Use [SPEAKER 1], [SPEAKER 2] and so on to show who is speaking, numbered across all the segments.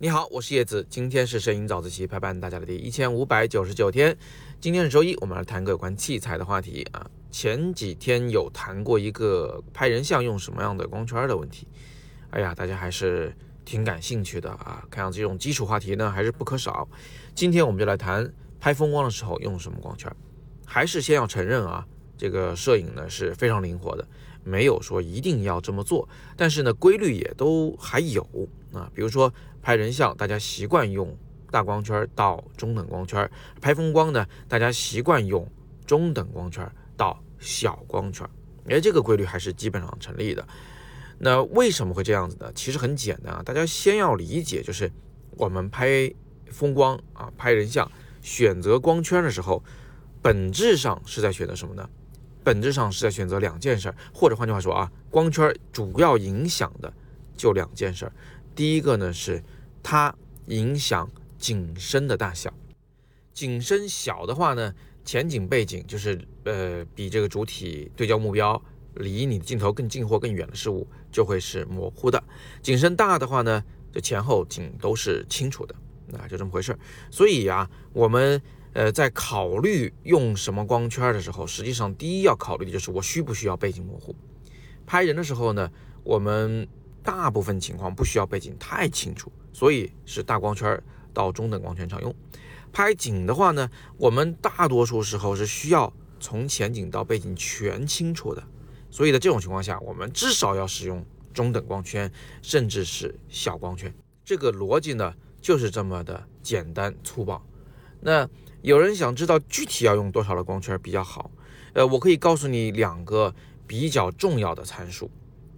[SPEAKER 1] 你好，我是叶子，今天是摄影早自习陪伴大家的第一千五百九十九天。今天是周一，我们来谈个有关器材的话题啊。前几天有谈过一个拍人像用什么样的光圈的问题，哎呀，大家还是挺感兴趣的啊。看样子这种基础话题呢还是不可少。今天我们就来谈拍风光的时候用什么光圈。还是先要承认啊，这个摄影呢是非常灵活的，没有说一定要这么做，但是呢规律也都还有啊。比如说。拍人像，大家习惯用大光圈到中等光圈；拍风光呢，大家习惯用中等光圈到小光圈。哎，这个规律还是基本上成立的。那为什么会这样子呢？其实很简单啊，大家先要理解，就是我们拍风光啊，拍人像，选择光圈的时候，本质上是在选择什么呢？本质上是在选择两件事，或者换句话说啊，光圈主要影响的就两件事。第一个呢是。它影响景深的大小，景深小的话呢，前景背景就是呃比这个主体对焦目标离你的镜头更近或更远的事物就会是模糊的。景深大的话呢，这前后景都是清楚的，那就这么回事儿。所以啊，我们呃在考虑用什么光圈的时候，实际上第一要考虑的就是我需不需要背景模糊。拍人的时候呢，我们大部分情况不需要背景太清楚。所以是大光圈到中等光圈常用。拍景的话呢，我们大多数时候是需要从前景到背景全清楚的。所以在这种情况下，我们至少要使用中等光圈，甚至是小光圈。这个逻辑呢，就是这么的简单粗暴。那有人想知道具体要用多少的光圈比较好？呃，我可以告诉你两个比较重要的参数。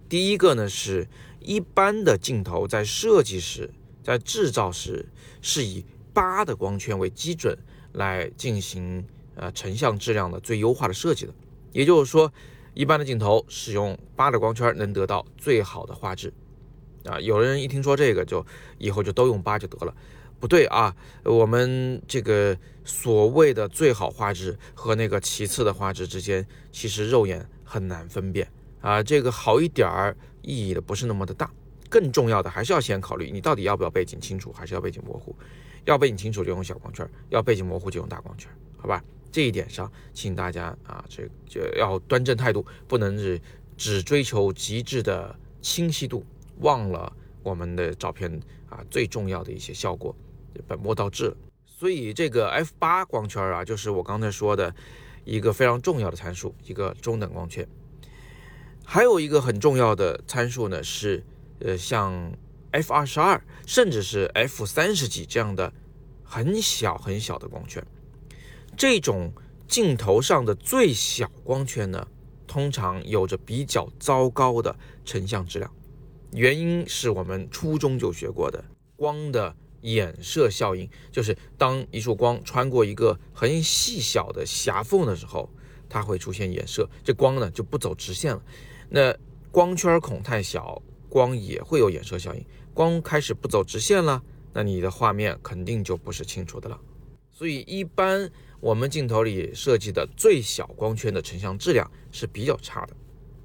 [SPEAKER 1] 第一个呢，是一般的镜头在设计时。在制造时是以八的光圈为基准来进行呃成像质量的最优化的设计的，也就是说，一般的镜头使用八的光圈能得到最好的画质啊。有的人一听说这个就以后就都用八就得了，不对啊。我们这个所谓的最好画质和那个其次的画质之间，其实肉眼很难分辨啊。这个好一点儿意义的不是那么的大。更重要的还是要先考虑你到底要不要背景清楚，还是要背景模糊。要背景清楚就用小光圈，要背景模糊就用大光圈，好吧？这一点上，请大家啊，这就要端正态度，不能是只追求极致的清晰度，忘了我们的照片啊最重要的一些效果，本末倒置了。所以这个 f 八光圈啊，就是我刚才说的一个非常重要的参数，一个中等光圈。还有一个很重要的参数呢是。呃，像 f 二十二，甚至是 f 三十几这样的很小很小的光圈，这种镜头上的最小光圈呢，通常有着比较糟糕的成像质量。原因是我们初中就学过的光的衍射效应，就是当一束光穿过一个很细小的狭缝的时候，它会出现衍射，这光呢就不走直线了。那光圈孔太小。光也会有衍射效应，光开始不走直线了，那你的画面肯定就不是清楚的了。所以一般我们镜头里设计的最小光圈的成像质量是比较差的。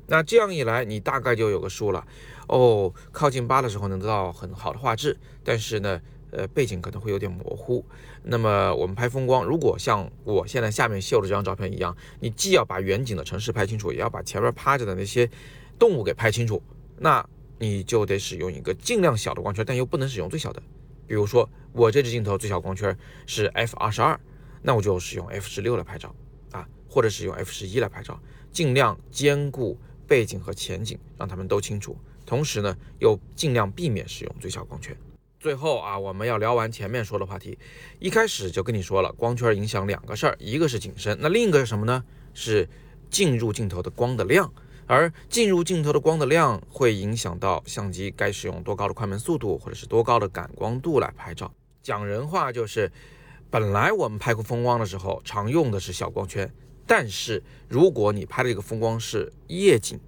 [SPEAKER 1] 那这样一来，你大概就有个数了。哦，靠近八的时候能得到很好的画质，但是呢，呃，背景可能会有点模糊。那么我们拍风光，如果像我现在下面秀的这张照片一样，你既要把远景的城市拍清楚，也要把前面趴着的那些动物给拍清楚，那。你就得使用一个尽量小的光圈，但又不能使用最小的。比如说，我这支镜头最小光圈是 f 二十二，那我就使用 f 十六来拍照啊，或者使用 f 十一来拍照，尽量兼顾背景和前景，让他们都清楚。同时呢，又尽量避免使用最小光圈。最后啊，我们要聊完前面说的话题，一开始就跟你说了，光圈影响两个事儿，一个是景深，那另一个是什么呢？是进入镜头的光的量。而进入镜头的光的量会影响到相机该使用多高的快门速度，或者是多高的感光度来拍照。讲人话就是，本来我们拍过风光的时候常用的是小光圈，但是如果你拍的这个风光是夜景，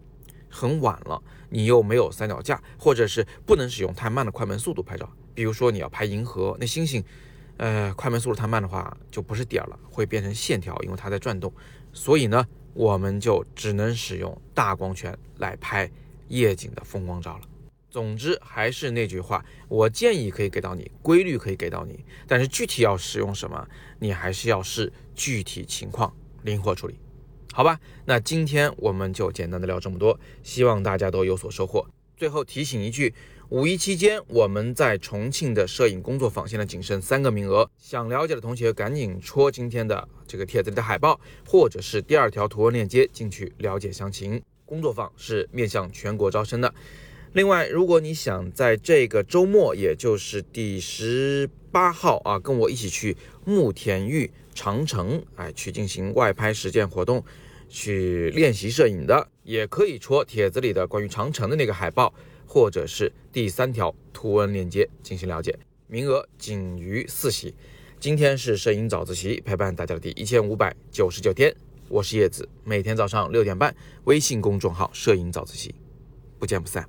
[SPEAKER 1] 很晚了，你又没有三脚架，或者是不能使用太慢的快门速度拍照，比如说你要拍银河，那星星，呃，快门速度太慢的话就不是点了，会变成线条，因为它在转动。所以呢。我们就只能使用大光圈来拍夜景的风光照了。总之还是那句话，我建议可以给到你，规律可以给到你，但是具体要使用什么，你还是要视具体情况灵活处理，好吧？那今天我们就简单的聊这么多，希望大家都有所收获。最后提醒一句，五一期间我们在重庆的摄影工作坊现在仅剩三个名额，想了解的同学赶紧戳今天的这个帖子里的海报，或者是第二条图文链接进去了解详情。工作坊是面向全国招生的。另外，如果你想在这个周末，也就是第十八号啊，跟我一起去慕田峪长城，哎，去进行外拍实践活动，去练习摄影的，也可以戳帖子里的关于长城的那个海报，或者是第三条图文链接进行了解。名额仅余四席。今天是摄影早自习陪伴大家的第一千五百九十九天，我是叶子，每天早上六点半，微信公众号“摄影早自习”，不见不散。